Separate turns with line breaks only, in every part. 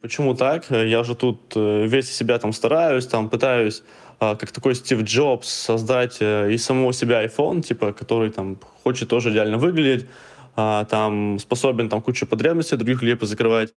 Почему так? Я же тут э, весь себя там стараюсь, там пытаюсь а, как такой Стив Джобс создать э, из самого себя iPhone, типа, который там хочет тоже идеально выглядеть, а, там способен там кучу потребностей других людей позакрывать.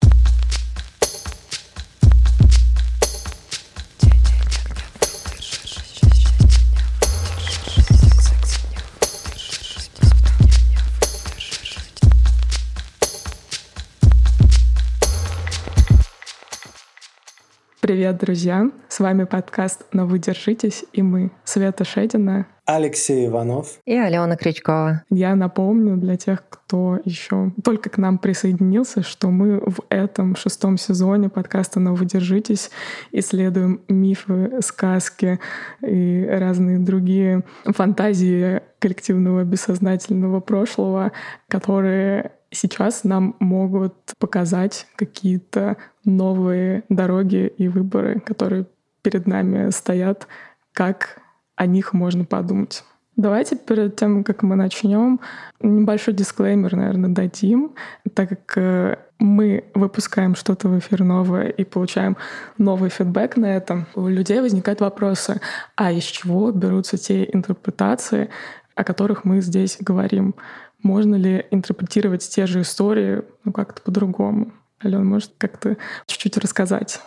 Друзья! С вами подкаст «Но вы держитесь» и мы, Света Шедина,
Алексей Иванов
и Алена Крючкова.
Я напомню для тех, кто еще только к нам присоединился, что мы в этом шестом сезоне подкаста «Но вы держитесь» исследуем мифы, сказки и разные другие фантазии коллективного бессознательного прошлого, которые сейчас нам могут показать какие-то новые дороги и выборы, которые перед нами стоят, как о них можно подумать. Давайте перед тем, как мы начнем, небольшой дисклеймер, наверное, дадим, так как э, мы выпускаем что-то в эфир новое и получаем новый фидбэк на этом, у людей возникают вопросы, а из чего берутся те интерпретации, о которых мы здесь говорим? Можно ли интерпретировать те же истории ну, как-то по-другому? Алена, может, как-то чуть-чуть рассказать?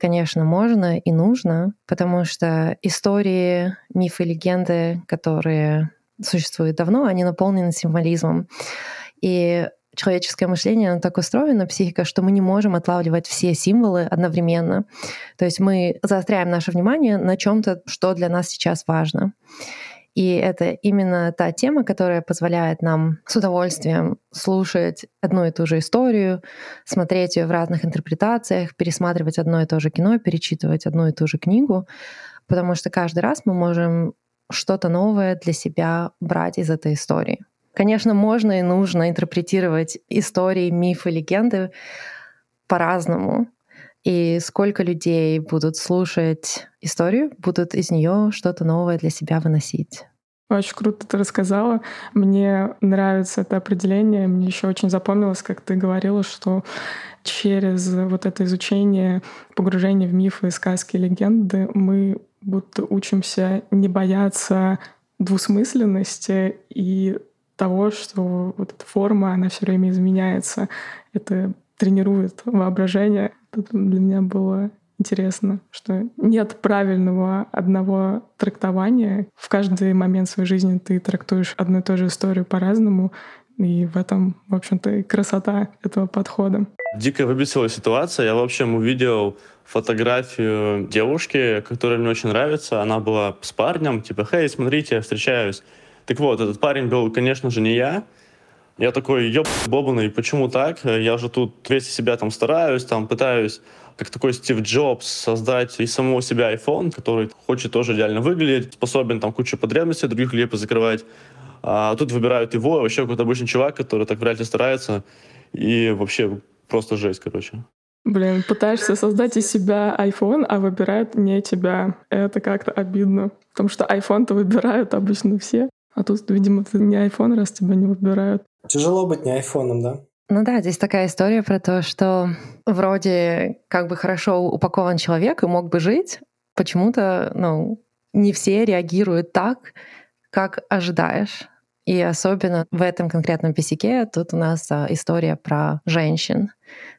Конечно, можно и нужно, потому что истории, мифы, легенды, которые существуют давно, они наполнены символизмом. И человеческое мышление, оно так устроено, психика, что мы не можем отлавливать все символы одновременно. То есть мы заостряем наше внимание на чем-то, что для нас сейчас важно. И это именно та тема, которая позволяет нам с удовольствием слушать одну и ту же историю, смотреть ее в разных интерпретациях, пересматривать одно и то же кино, перечитывать одну и ту же книгу, потому что каждый раз мы можем что-то новое для себя брать из этой истории. Конечно, можно и нужно интерпретировать истории, мифы, легенды по-разному. И сколько людей будут слушать историю, будут из нее что-то новое для себя выносить.
Очень круто ты рассказала. Мне нравится это определение. Мне еще очень запомнилось, как ты говорила, что через вот это изучение, погружение в мифы, сказки, легенды мы будто учимся не бояться двусмысленности и того, что вот эта форма, она все время изменяется. Это тренирует воображение. Это для меня было интересно, что нет правильного одного трактования. В каждый момент своей жизни ты трактуешь одну и ту же историю по-разному, и в этом, в общем-то, и красота этого подхода.
Дико выбесила ситуация. Я, в общем, увидел фотографию девушки, которая мне очень нравится. Она была с парнем, типа, «Хей, смотрите, я встречаюсь». Так вот, этот парень был, конечно же, не я. Я такой, ёб, бобаный, почему так? Я же тут весь себя там стараюсь, там пытаюсь как такой Стив Джобс создать из самого себя iPhone, который хочет тоже идеально выглядеть, способен там кучу потребностей других людей позакрывать. А тут выбирают его, вообще какой-то обычный чувак, который так вряд ли старается. И вообще просто жесть, короче.
Блин, пытаешься создать из себя iPhone, а выбирают не тебя. Это как-то обидно. Потому что iPhone-то выбирают обычно все. А тут, видимо, ты не iPhone, раз тебя не выбирают.
Тяжело быть не айфоном, да?
Ну да, здесь такая история про то, что вроде как бы хорошо упакован человек и мог бы жить, почему-то, ну, не все реагируют так, как ожидаешь. И особенно в этом конкретном писяке тут у нас а, история про женщин.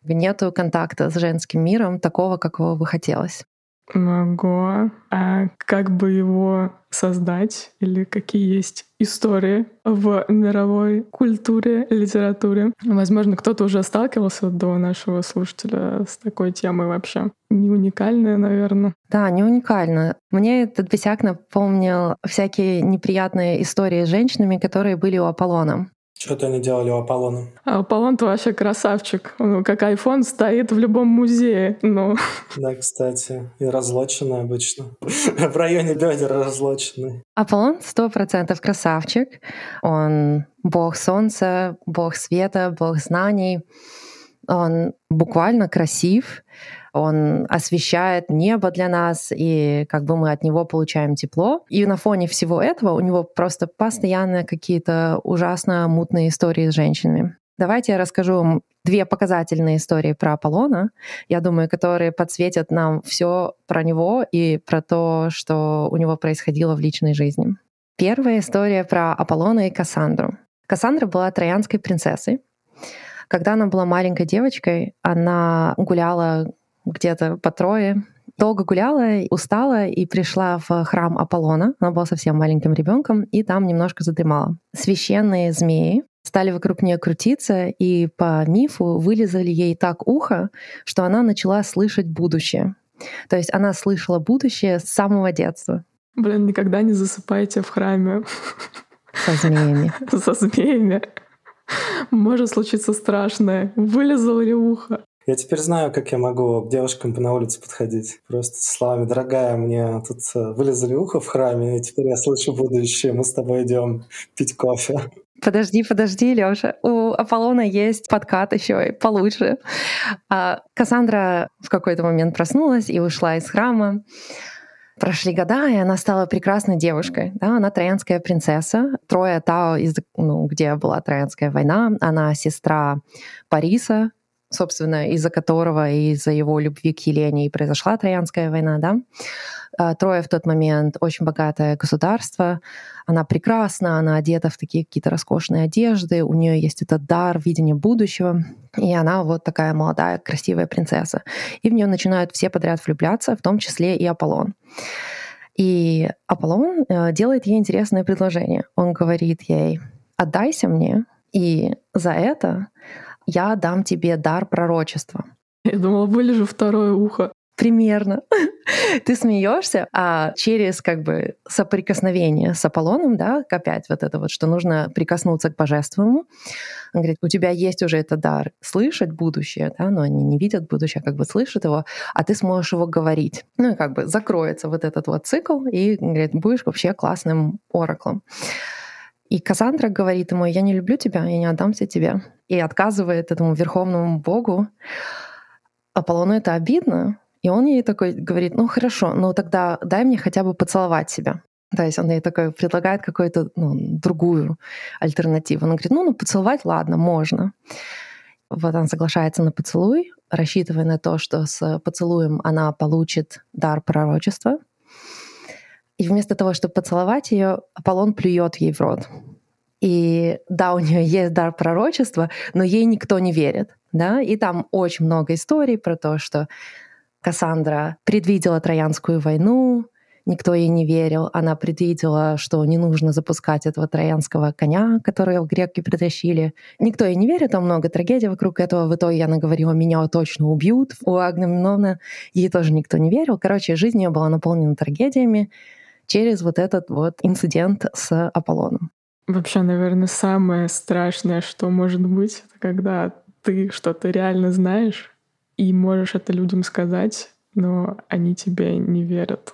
Нету контакта с женским миром такого, какого бы хотелось.
Могу. А как бы его создать? Или какие есть истории в мировой культуре, литературе? Возможно, кто-то уже сталкивался до нашего слушателя с такой темой вообще. Не уникальная, наверное.
Да, не уникально. Мне этот бесяк напомнил всякие неприятные истории с женщинами, которые были у Аполлона.
Что-то они делали у Аполлона.
А Аполлон-то вообще красавчик. Он, как iPhone стоит в любом музее. Ну.
Да, кстати. И разлоченный обычно. В районе бедер разлоченный.
Аполлон сто процентов красавчик. Он бог солнца, бог света, бог знаний. Он буквально красив он освещает небо для нас, и как бы мы от него получаем тепло. И на фоне всего этого у него просто постоянно какие-то ужасно мутные истории с женщинами. Давайте я расскажу вам две показательные истории про Аполлона, я думаю, которые подсветят нам все про него и про то, что у него происходило в личной жизни. Первая история про Аполлона и Кассандру. Кассандра была троянской принцессой. Когда она была маленькой девочкой, она гуляла где-то по Трое, долго гуляла, устала и пришла в храм Аполлона. Она была совсем маленьким ребенком и там немножко задремала. Священные змеи стали вокруг нее крутиться и по мифу вылезали ей так ухо, что она начала слышать будущее. То есть она слышала будущее с самого детства.
Блин, никогда не засыпайте в храме.
Со змеями.
Со змеями. Может случиться страшное. Вылезало ли ухо?
Я теперь знаю, как я могу к девушкам на улице подходить. Просто словами «Дорогая, мне тут э, вылезали ухо в храме, и теперь я слышу будущее, мы с тобой идем пить кофе».
Подожди, подожди, Лёша. У Аполлона есть подкат еще получше. А Кассандра в какой-то момент проснулась и ушла из храма. Прошли года, и она стала прекрасной девушкой. Да, она троянская принцесса. Троя Тао, из, ну, где была Троянская война. Она сестра Париса, собственно, из-за которого и из-за его любви к Елене и произошла Троянская война, да. А, Троя в тот момент очень богатое государство, она прекрасна, она одета в такие какие-то роскошные одежды, у нее есть этот дар видения будущего, и она вот такая молодая, красивая принцесса. И в нее начинают все подряд влюбляться, в том числе и Аполлон. И Аполлон э, делает ей интересное предложение. Он говорит ей, отдайся мне, и за это я дам тебе дар пророчества.
Я думала, вылежу второе ухо.
Примерно. Ты смеешься, а через как бы соприкосновение с Аполлоном, да, опять вот это вот, что нужно прикоснуться к божественному. Он говорит, у тебя есть уже этот дар слышать будущее, да, но они не видят будущее, а как бы слышат его, а ты сможешь его говорить. Ну и как бы закроется вот этот вот цикл, и, говорит, будешь вообще классным ораклом. И Кассандра говорит ему, я не люблю тебя, я не отдамся тебе. И отказывает этому верховному богу. Аполлону это обидно, и он ей такой говорит, ну хорошо, ну тогда дай мне хотя бы поцеловать себя. То есть он ей такой предлагает какую-то ну, другую альтернативу. Он говорит, ну, ну поцеловать, ладно, можно. Вот она соглашается на поцелуй, рассчитывая на то, что с поцелуем она получит дар пророчества. И вместо того, чтобы поцеловать ее, Аполлон плюет ей в рот. И да, у нее есть дар пророчества, но ей никто не верит. Да? И там очень много историй про то, что Кассандра предвидела Троянскую войну, никто ей не верил. Она предвидела, что не нужно запускать этого троянского коня, которого греки притащили. Никто ей не верит, там много трагедий вокруг этого. В итоге она говорила, меня точно убьют. У Агнемнона ей тоже никто не верил. Короче, жизнь ее была наполнена трагедиями через вот этот вот инцидент с Аполлоном.
Вообще, наверное, самое страшное, что может быть, это когда ты что-то реально знаешь и можешь это людям сказать, но они тебе не верят.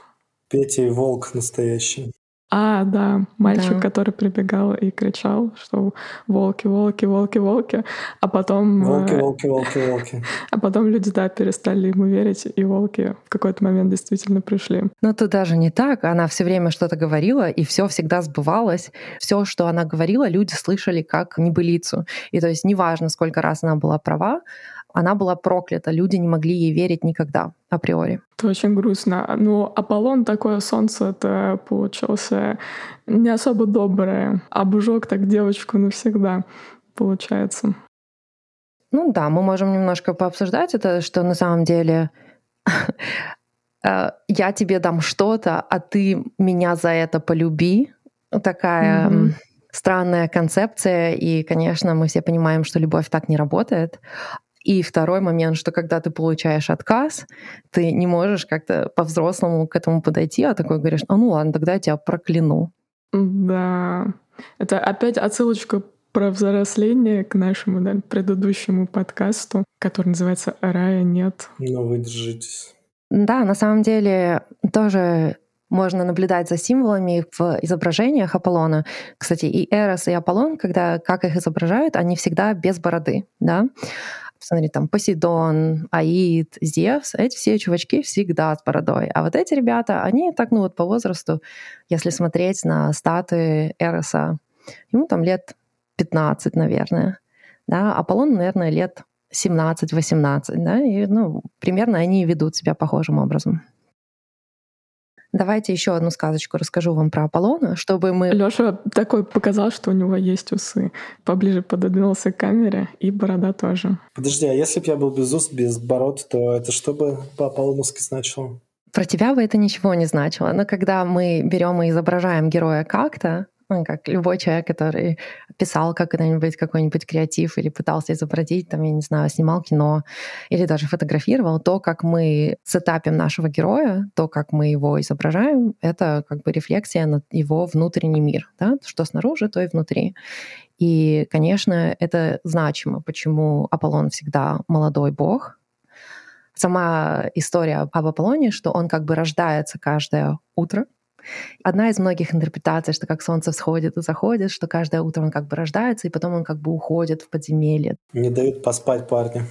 Петя и волк настоящий.
А, да, мальчик, да. который прибегал и кричал, что волки, волки, волки, волки, а потом...
Волки, э, волки, волки, волки.
А потом люди, да, перестали ему верить, и волки в какой-то момент действительно пришли.
Ну, это даже не так. Она все время что-то говорила, и все всегда сбывалось. Все, что она говорила, люди слышали как небылицу. И то есть неважно, сколько раз она была права, она была проклята, люди не могли ей верить никогда априори.
Это очень грустно. Ну, Аполлон, такое солнце, это получился не особо доброе. Обжег так девочку навсегда, получается.
Ну да, мы можем немножко пообсуждать это, что на самом деле э, я тебе дам что-то, а ты меня за это полюби. Такая mm-hmm. странная концепция, и, конечно, мы все понимаем, что любовь так не работает. И второй момент, что когда ты получаешь отказ, ты не можешь как-то по-взрослому к этому подойти, а такой говоришь, а ну ладно, тогда я тебя прокляну.
Да. Это опять отсылочка про взросление к нашему да, предыдущему подкасту, который называется «Рая нет».
Ну, вы держитесь.
Да, на самом деле тоже можно наблюдать за символами в изображениях Аполлона. Кстати, и Эрос, и Аполлон, когда как их изображают, они всегда без бороды, да. Смотри, там Посейдон, Аид, Зевс, эти все чувачки всегда с бородой. А вот эти ребята, они так, ну вот по возрасту, если смотреть на статы Эроса, ему там лет 15, наверное. Да, Аполлон, наверное, лет 17-18, да, и, ну, примерно они ведут себя похожим образом. Давайте еще одну сказочку расскажу вам про Аполлона, чтобы мы...
Лёша такой показал, что у него есть усы. Поближе пододвинулся к камере, и борода тоже.
Подожди, а если бы я был без уст, без бород, то это что бы по Аполлоновски значило?
Про тебя бы это ничего не значило. Но когда мы берем и изображаем героя как-то, ну, как любой человек, который писал когда-нибудь какой-нибудь креатив или пытался изобразить, там, я не знаю, снимал кино или даже фотографировал, то, как мы сетапим нашего героя, то, как мы его изображаем, это как бы рефлексия на его внутренний мир, да? что снаружи, то и внутри. И, конечно, это значимо, почему Аполлон всегда молодой бог. Сама история об Аполлоне, что он как бы рождается каждое утро, Одна из многих интерпретаций, что как солнце всходит и заходит, что каждое утро он как бы рождается, и потом он как бы уходит в подземелье.
Не дают поспать парни.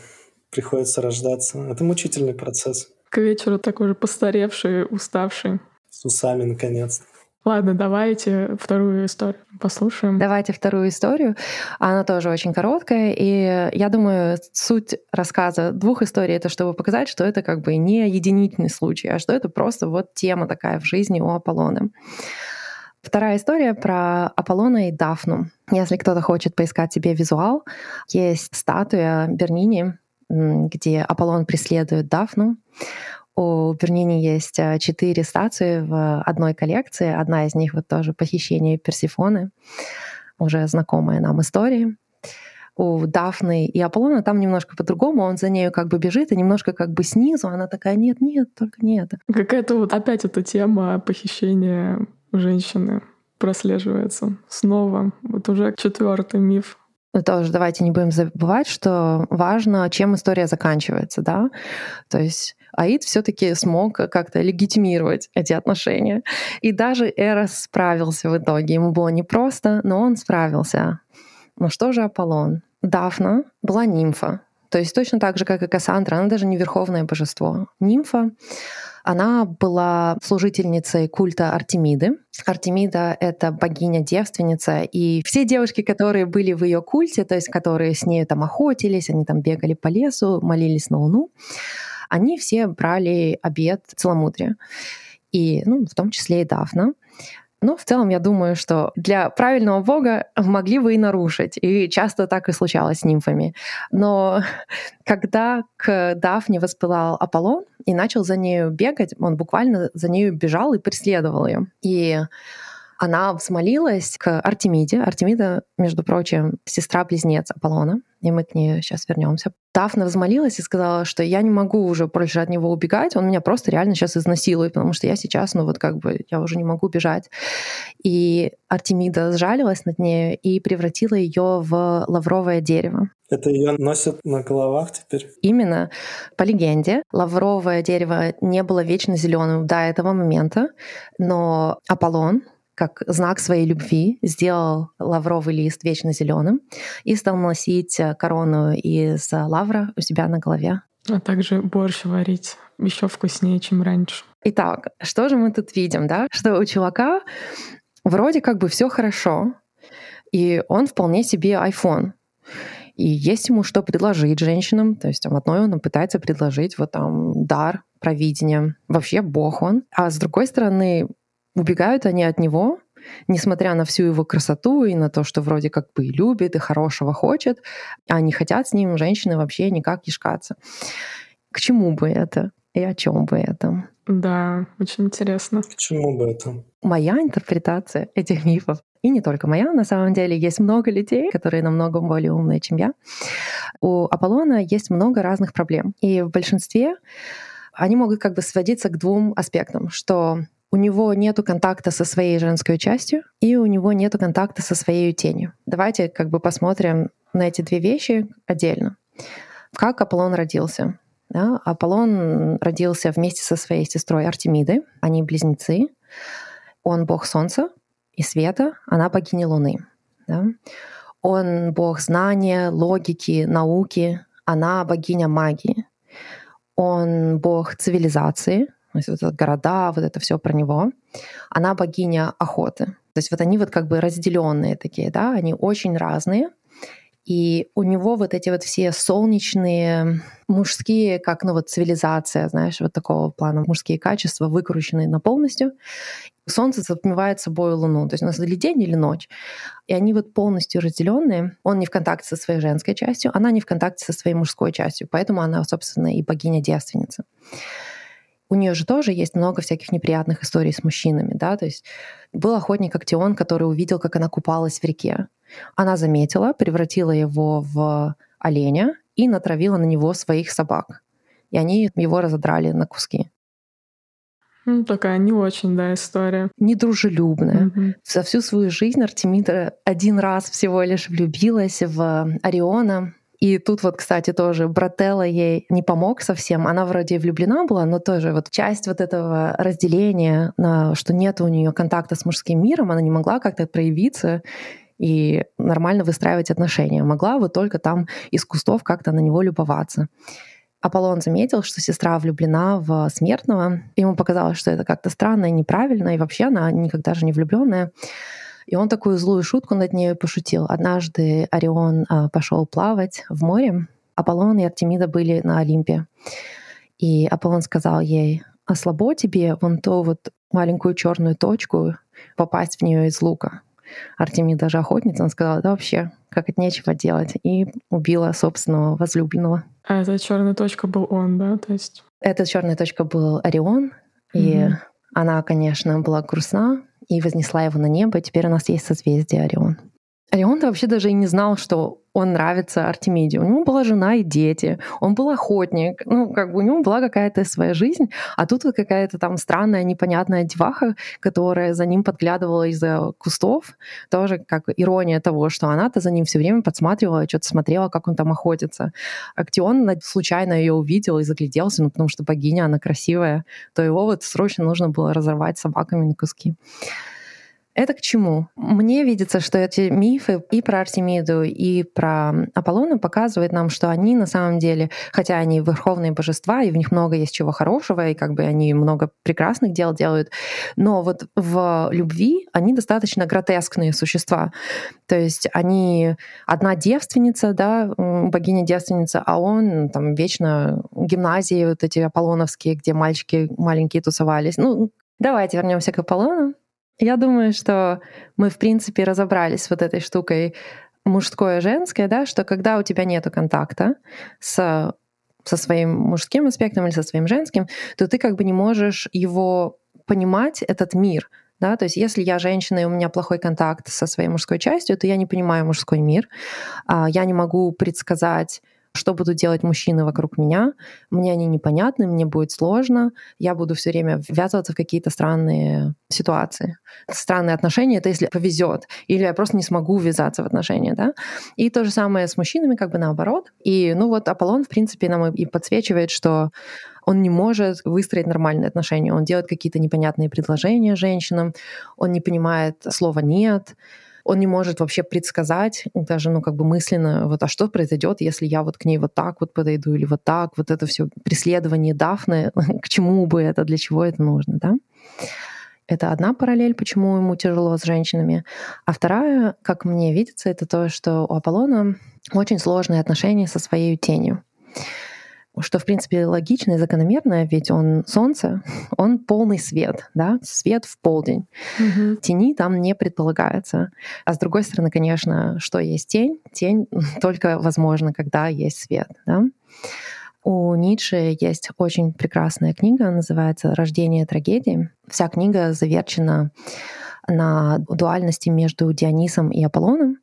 Приходится рождаться. Это мучительный процесс.
К вечеру такой же постаревший, уставший.
С усами, наконец-то.
Ладно, давайте вторую историю послушаем.
Давайте вторую историю. Она тоже очень короткая, и я думаю, суть рассказа двух историй — это чтобы показать, что это как бы не единительный случай, а что это просто вот тема такая в жизни у Аполлона. Вторая история про Аполлона и Дафну. Если кто-то хочет поискать себе визуал, есть статуя Бернини, где Аполлон преследует Дафну. У Бернини есть а, четыре статуи в одной коллекции. Одна из них вот тоже похищение Персифоны, уже знакомая нам история. У Дафны и Аполлона там немножко по-другому. Он за нею как бы бежит, и немножко как бы снизу она такая, нет, нет, только нет.
Какая-то вот опять эта тема похищения женщины прослеживается снова. Вот уже четвертый миф
но тоже давайте не будем забывать, что важно, чем история заканчивается, да. То есть Аид все-таки смог как-то легитимировать эти отношения. И даже Эрос справился в итоге. Ему было непросто, но он справился. Ну что же Аполлон? Дафна была нимфа. То есть точно так же, как и Кассандра, она даже не верховное божество. Нимфа она была служительницей культа Артемиды. Артемида — это богиня-девственница, и все девушки, которые были в ее культе, то есть которые с ней там охотились, они там бегали по лесу, молились на Луну, они все брали обед целомудрия. И, ну, в том числе и Дафна. Но в целом я думаю, что для правильного бога могли бы и нарушить. И часто так и случалось с нимфами. Но когда к Дафне воспылал Аполлон и начал за нею бегать, он буквально за нею бежал и преследовал ее. И она взмолилась к Артемиде. Артемида, между прочим, сестра-близнец Аполлона, и мы к ней сейчас вернемся. Дафна взмолилась и сказала, что я не могу уже больше от него убегать, он меня просто реально сейчас изнасилует, потому что я сейчас, ну вот как бы, я уже не могу бежать. И Артемида сжалилась над ней и превратила ее в лавровое дерево.
Это ее носят на головах теперь?
Именно. По легенде, лавровое дерево не было вечно зеленым до этого момента, но Аполлон, как знак своей любви сделал лавровый лист вечно зеленым и стал носить э, корону из лавра у себя на голове.
А также борщ варить еще вкуснее, чем раньше.
Итак, что же мы тут видим, да? Что у чувака вроде как бы все хорошо, и он вполне себе iPhone. И есть ему что предложить женщинам. То есть в одной он пытается предложить вот там дар, провидение. Вообще бог он. А с другой стороны, убегают они от него, несмотря на всю его красоту и на то, что вроде как бы и любит, и хорошего хочет, а не хотят с ним женщины вообще никак ешкаться. К чему бы это? И о чем бы это?
Да, очень интересно.
К чему бы это?
Моя интерпретация этих мифов и не только моя, на самом деле есть много людей, которые намного более умные, чем я. У Аполлона есть много разных проблем. И в большинстве они могут как бы сводиться к двум аспектам, что у него нет контакта со своей женской частью, и у него нет контакта со своей тенью. Давайте как бы посмотрим на эти две вещи отдельно. Как Аполлон родился? Да? Аполлон родился вместе со своей сестрой Артемидой. Они близнецы. Он бог солнца и света, она богиня Луны. Да? Он бог знания, логики, науки, она богиня магии. Он бог цивилизации, то есть вот города, вот это все про него. Она богиня охоты. То есть вот они вот как бы разделенные такие, да, они очень разные. И у него вот эти вот все солнечные мужские, как ну вот цивилизация, знаешь, вот такого плана мужские качества выкрученные на полностью. Солнце затмевает собой Луну. То есть у нас или день, или ночь. И они вот полностью разделенные. Он не в контакте со своей женской частью, она не в контакте со своей мужской частью. Поэтому она, собственно, и богиня-девственница у нее же тоже есть много всяких неприятных историй с мужчинами, да, то есть был охотник Актион, который увидел, как она купалась в реке. Она заметила, превратила его в оленя и натравила на него своих собак. И они его разодрали на куски.
Ну, такая не очень, да, история.
Недружелюбная. Mm-hmm. За всю свою жизнь Артемида один раз всего лишь влюбилась в Ориона, и тут вот, кстати, тоже Брателла ей не помог совсем. Она вроде влюблена была, но тоже вот часть вот этого разделения, на, что нет у нее контакта с мужским миром, она не могла как-то проявиться и нормально выстраивать отношения. Могла вот только там из кустов как-то на него любоваться. Аполлон заметил, что сестра влюблена в смертного. Ему показалось, что это как-то странно и неправильно, и вообще она никогда же не влюбленная. И он такую злую шутку над ней пошутил. Однажды Орион а, пошел плавать в море. Аполлон и Артемида были на Олимпе. И Аполлон сказал ей, а слабо тебе вон ту вот маленькую черную точку попасть в нее из лука. Артемида даже охотница, она сказала, да вообще, как это нечего делать, и убила собственного возлюбленного.
А эта черная точка был он, да? То есть...
Эта черная точка был Орион, mm-hmm. и она, конечно, была грустна, и вознесла его на небо, и теперь у нас есть созвездие Орион. Орион вообще даже и не знал, что он нравится Артемиде. У него была жена и дети, он был охотник, ну, как бы у него была какая-то своя жизнь, а тут вот какая-то там странная, непонятная деваха, которая за ним подглядывала из-за кустов, тоже как ирония того, что она-то за ним все время подсматривала, что-то смотрела, как он там охотится. Актион случайно ее увидел и загляделся, ну, потому что богиня, она красивая, то его вот срочно нужно было разорвать собаками на куски. Это к чему? Мне видится, что эти мифы и про Артемиду, и про Аполлона показывают нам, что они на самом деле, хотя они верховные божества, и в них много есть чего хорошего, и как бы они много прекрасных дел делают, но вот в любви они достаточно гротескные существа. То есть они одна девственница, да, богиня-девственница, а он там вечно гимназии вот эти аполлоновские, где мальчики маленькие тусовались. Ну, давайте вернемся к Аполлону. Я думаю, что мы, в принципе, разобрались с вот этой штукой мужское женское, да, что когда у тебя нет контакта с, со своим мужским аспектом или со своим женским, то ты как бы не можешь его понимать, этот мир. Да? То есть если я женщина, и у меня плохой контакт со своей мужской частью, то я не понимаю мужской мир. А, я не могу предсказать что будут делать мужчины вокруг меня, мне они непонятны, мне будет сложно, я буду все время ввязываться в какие-то странные ситуации. Странные отношения — это если повезет, или я просто не смогу ввязаться в отношения, да. И то же самое с мужчинами, как бы наоборот. И, ну вот Аполлон, в принципе, нам и подсвечивает, что он не может выстроить нормальные отношения. Он делает какие-то непонятные предложения женщинам, он не понимает слова «нет», он не может вообще предсказать, даже, ну, как бы мысленно, вот, а что произойдет, если я вот к ней вот так вот подойду или вот так, вот это все преследование Дафны, к чему бы это, для чего это нужно, да? Это одна параллель, почему ему тяжело с женщинами. А вторая, как мне видится, это то, что у Аполлона очень сложные отношения со своей тенью что, в принципе, логично и закономерно, ведь он солнце, он полный свет, да, свет в полдень. Угу. Тени там не предполагается. А с другой стороны, конечно, что есть тень? Тень только возможно, когда есть свет, да. У Ницше есть очень прекрасная книга, называется «Рождение трагедии». Вся книга заверчена на дуальности между Дионисом и Аполлоном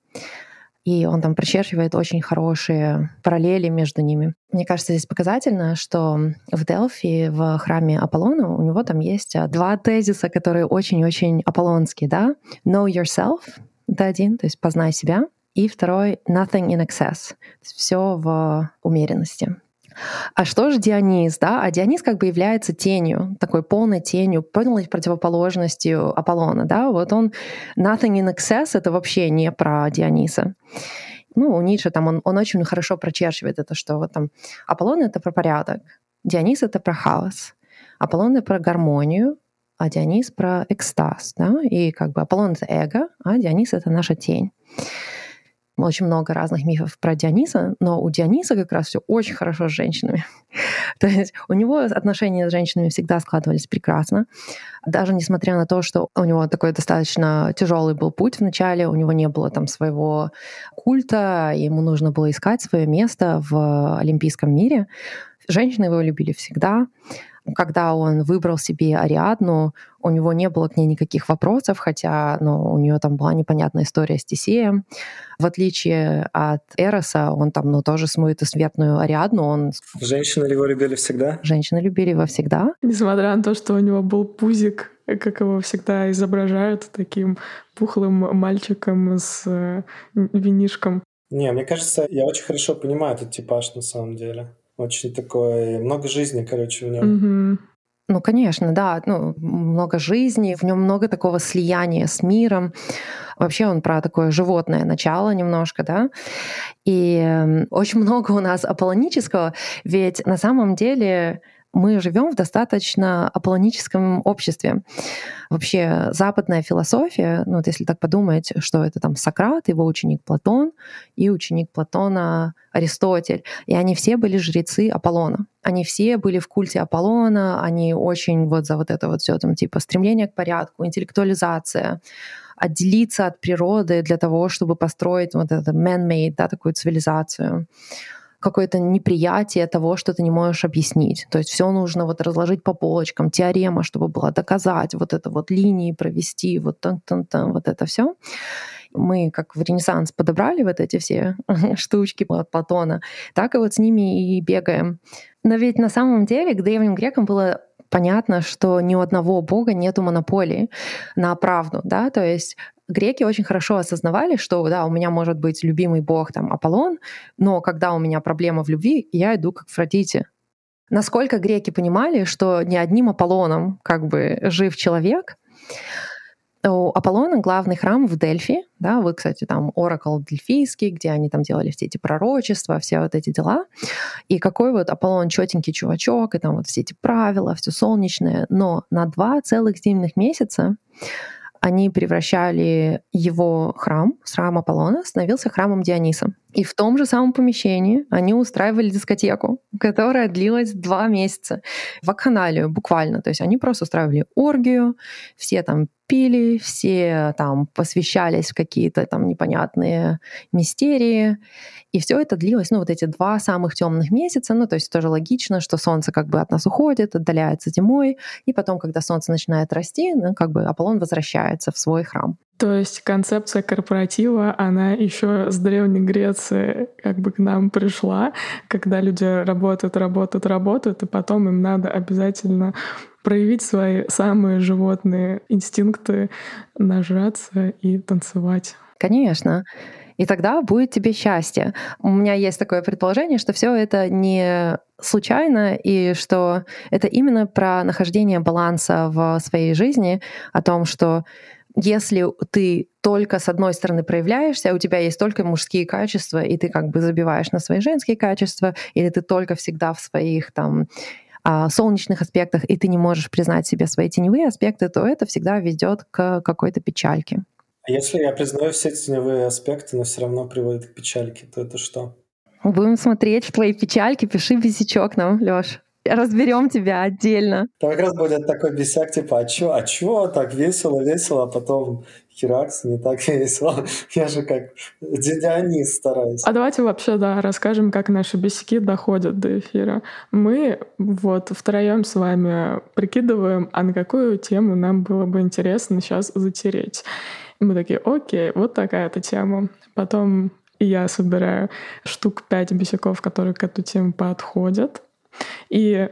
и он там прочерчивает очень хорошие параллели между ними. Мне кажется, здесь показательно, что в Делфи, в храме Аполлона, у него там есть а, два тезиса, которые очень-очень аполлонские, да? Know yourself — это один, то есть познай себя, и второй — nothing in excess, все в умеренности. А что же Дионис, да? А Дионис как бы является тенью, такой полной тенью, полной противоположностью Аполлона, да? Вот он nothing in excess — это вообще не про Диониса. Ну, у Ницше там он, он очень хорошо прочерчивает это, что вот там Аполлон — это про порядок, Дионис — это про хаос, Аполлон — это про гармонию, а Дионис про экстаз, да? И как бы Аполлон — это эго, а Дионис — это наша тень. Очень много разных мифов про Диониса, но у Диониса как раз все очень хорошо с женщинами. То есть у него отношения с женщинами всегда складывались прекрасно. Даже несмотря на то, что у него такой достаточно тяжелый был путь в начале, у него не было там своего культа, ему нужно было искать свое место в олимпийском мире. Женщины его любили всегда когда он выбрал себе Ариадну, у него не было к ней никаких вопросов, хотя ну, у нее там была непонятная история с Тесеем. В отличие от Эроса, он там ну, тоже свою светную Ариадну. Он...
Женщины его любили всегда?
Женщины любили его всегда.
Несмотря на то, что у него был пузик, как его всегда изображают, таким пухлым мальчиком с э, винишком.
Не, мне кажется, я очень хорошо понимаю этот типаж на самом деле. Очень такой, много жизни, короче, в нем.
Мгм.
Ну, конечно, да, ну, много жизни, в нем много такого слияния с миром. Вообще он про такое животное начало немножко, да. И м, очень много у нас аполлонического, ведь на самом деле мы живем в достаточно аполлоническом обществе. Вообще западная философия, ну вот если так подумать, что это там Сократ, его ученик Платон и ученик Платона Аристотель, и они все были жрецы Аполлона. Они все были в культе Аполлона, они очень вот за вот это вот все там типа стремление к порядку, интеллектуализация, отделиться от природы для того, чтобы построить вот это man-made, да, такую цивилизацию какое-то неприятие того, что ты не можешь объяснить. То есть все нужно вот разложить по полочкам, теорема, чтобы было доказать, вот это вот линии провести, вот там, там, там, вот это все. Мы как в Ренессанс подобрали вот эти все штучки от Платона, так и вот с ними и бегаем. Но ведь на самом деле к древним грекам было понятно, что ни у одного бога нету монополии на правду, да, то есть греки очень хорошо осознавали, что да, у меня может быть любимый бог там Аполлон, но когда у меня проблема в любви, я иду как Афродите. Насколько греки понимали, что не одним Аполлоном как бы жив человек, у Аполлона главный храм в Дельфи, да, вы, кстати, там Оракл Дельфийский, где они там делали все эти пророчества, все вот эти дела. И какой вот Аполлон четенький чувачок, и там вот все эти правила, все солнечное. Но на два целых зимних месяца они превращали его храм, храм Аполлона, становился храмом Диониса. И в том же самом помещении они устраивали дискотеку, которая длилась два месяца. Вакханалию буквально. То есть они просто устраивали оргию, все там пили, все там посвящались в какие-то там непонятные мистерии. И все это длилось, ну, вот эти два самых темных месяца. Ну, то есть тоже логично, что солнце как бы от нас уходит, отдаляется зимой, и потом, когда солнце начинает расти, ну, как бы Аполлон возвращается в свой храм.
То есть концепция корпоратива, она еще с Древней Греции как бы к нам пришла, когда люди работают, работают, работают, и потом им надо обязательно проявить свои самые животные инстинкты, нажраться и танцевать.
Конечно. И тогда будет тебе счастье. У меня есть такое предположение, что все это не случайно, и что это именно про нахождение баланса в своей жизни, о том, что если ты только с одной стороны проявляешься, у тебя есть только мужские качества, и ты как бы забиваешь на свои женские качества, или ты только всегда в своих там а, солнечных аспектах, и ты не можешь признать себе свои теневые аспекты, то это всегда ведет к какой-то печальке.
А если я признаю все теневые аспекты, но все равно приводит к печальке, то это что?
Будем смотреть в твои печальки, пиши бесячок нам, Лёш разберем тебя отдельно.
Там как раз будет такой бесяк, типа, а чё, а чё, так весело, весело, а потом херакс, не так весело. Я же как Дионис стараюсь.
А давайте вообще, да, расскажем, как наши бесяки доходят до эфира. Мы вот втроем с вами прикидываем, а на какую тему нам было бы интересно сейчас затереть. И мы такие, окей, вот такая-то тема. Потом я собираю штук пять бесяков, которые к эту тему подходят. И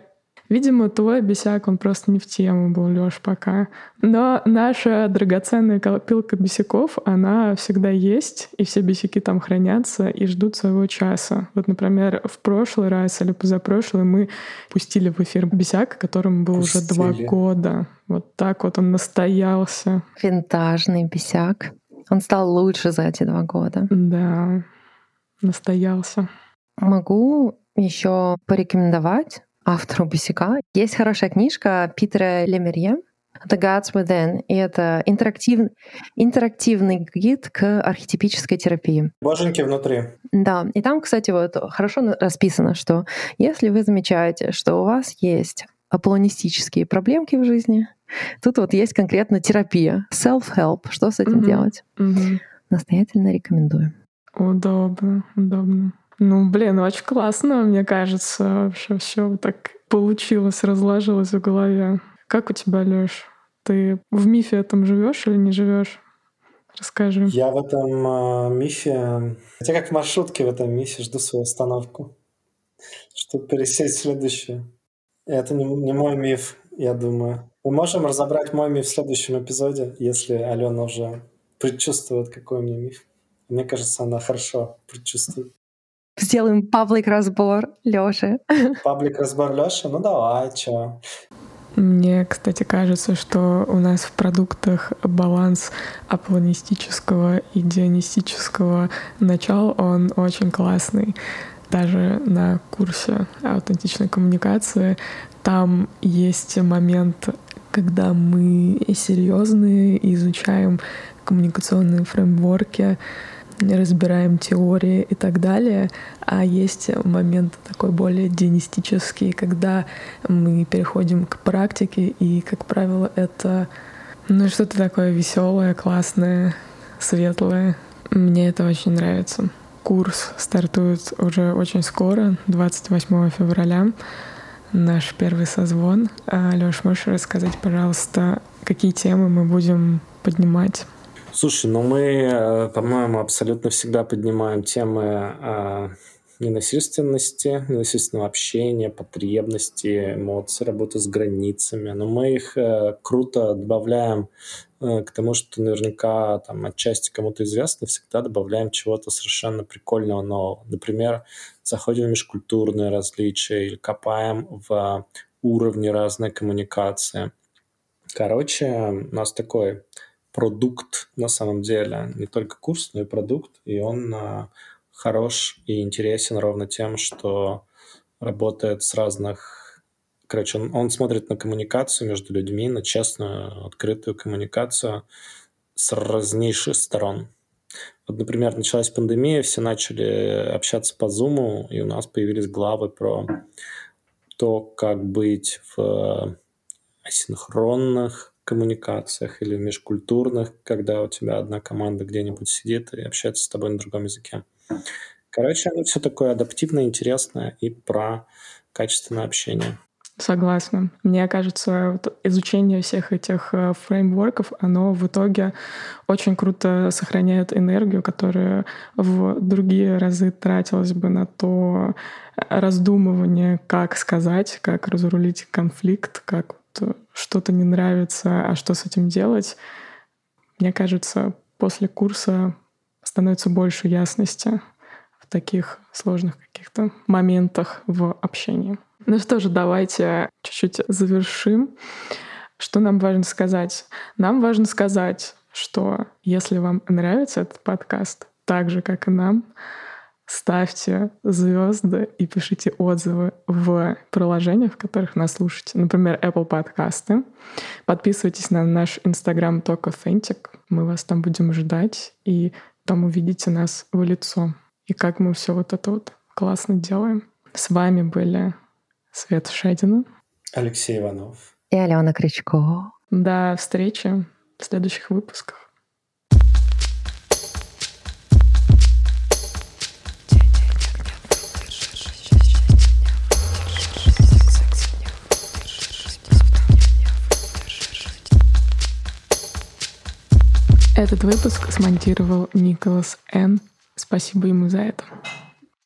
Видимо, твой бесяк, он просто не в тему был, Лёш, пока. Но наша драгоценная копилка бесяков, она всегда есть, и все бесяки там хранятся и ждут своего часа. Вот, например, в прошлый раз или позапрошлый мы пустили в эфир бесяк, которому было пустили. уже два года. Вот так вот он настоялся.
Винтажный бесяк. Он стал лучше за эти два года.
Да, настоялся.
Могу еще порекомендовать автору Босика. Есть хорошая книжка Питера Лемерье The Gods Within. И это интерактив, интерактивный гид к архетипической терапии.
Боженьки внутри.
Да, и там, кстати, вот хорошо расписано, что если вы замечаете, что у вас есть аполлонистические проблемки в жизни, тут вот есть конкретно терапия, self-help. Что с этим mm-hmm. делать? Mm-hmm. Настоятельно рекомендую.
Удобно, удобно. Ну, блин, очень классно, мне кажется, вообще все так получилось, разложилось в голове. Как у тебя, Лёш? Ты в мифе этом живешь или не живешь? Расскажи.
Я в этом э, мифе... Хотя как в маршрутке в этом мифе жду свою остановку, чтобы пересесть в следующее. Это не, не мой миф, я думаю. Мы можем разобрать мой миф в следующем эпизоде, если Алена уже предчувствует, какой у меня миф. Мне кажется, она хорошо предчувствует.
Сделаем паблик разбор Лёши.
Паблик разбор Лёши? Ну давай, чё.
Мне, кстати, кажется, что у нас в продуктах баланс аполлонистического и дионистического начала, он очень классный. Даже на курсе аутентичной коммуникации там есть момент, когда мы серьезные изучаем коммуникационные фреймворки, разбираем теории и так далее, а есть момент такой более динистический, когда мы переходим к практике, и, как правило, это ну, что-то такое веселое, классное, светлое. Мне это очень нравится. Курс стартует уже очень скоро, 28 февраля, наш первый созвон. Лёш, можешь рассказать, пожалуйста, какие темы мы будем поднимать?
Слушай, ну мы, э, по-моему, абсолютно всегда поднимаем темы э, ненасильственности, ненасильственного общения, потребности, эмоций, работы с границами. Но мы их э, круто добавляем к тому, что наверняка там отчасти кому-то известно, всегда добавляем чего-то совершенно прикольного нового. Например, заходим в межкультурные различия или копаем в уровни разной коммуникации. Короче, у нас такой продукт на самом деле, не только курс, но и продукт, и он а, хорош и интересен ровно тем, что работает с разных... Короче, он, он смотрит на коммуникацию между людьми, на честную, открытую коммуникацию с разнейших сторон. Вот, например, началась пандемия, все начали общаться по Zoom, и у нас появились главы про то, как быть в асинхронных коммуникациях или межкультурных, когда у тебя одна команда где-нибудь сидит и общается с тобой на другом языке. Короче, оно все такое адаптивное, интересное и про качественное общение.
Согласна. Мне кажется, изучение всех этих э, фреймворков, оно в итоге очень круто сохраняет энергию, которая в другие разы тратилась бы на то раздумывание, как сказать, как разрулить конфликт, как что-то не нравится, а что с этим делать, мне кажется, после курса становится больше ясности в таких сложных каких-то моментах в общении. Ну что же, давайте чуть-чуть завершим. Что нам важно сказать? Нам важно сказать, что если вам нравится этот подкаст, так же, как и нам, ставьте звезды и пишите отзывы в приложениях, в которых нас слушаете. Например, Apple подкасты. Подписывайтесь на наш Instagram Talk Authentic. Мы вас там будем ждать, и там увидите нас в лицо. И как мы все вот это вот классно делаем. С вами были Света Шадина,
Алексей Иванов
и Алена Крючкова.
До встречи в следующих выпусках. Этот выпуск смонтировал Николас Н. Спасибо ему за это.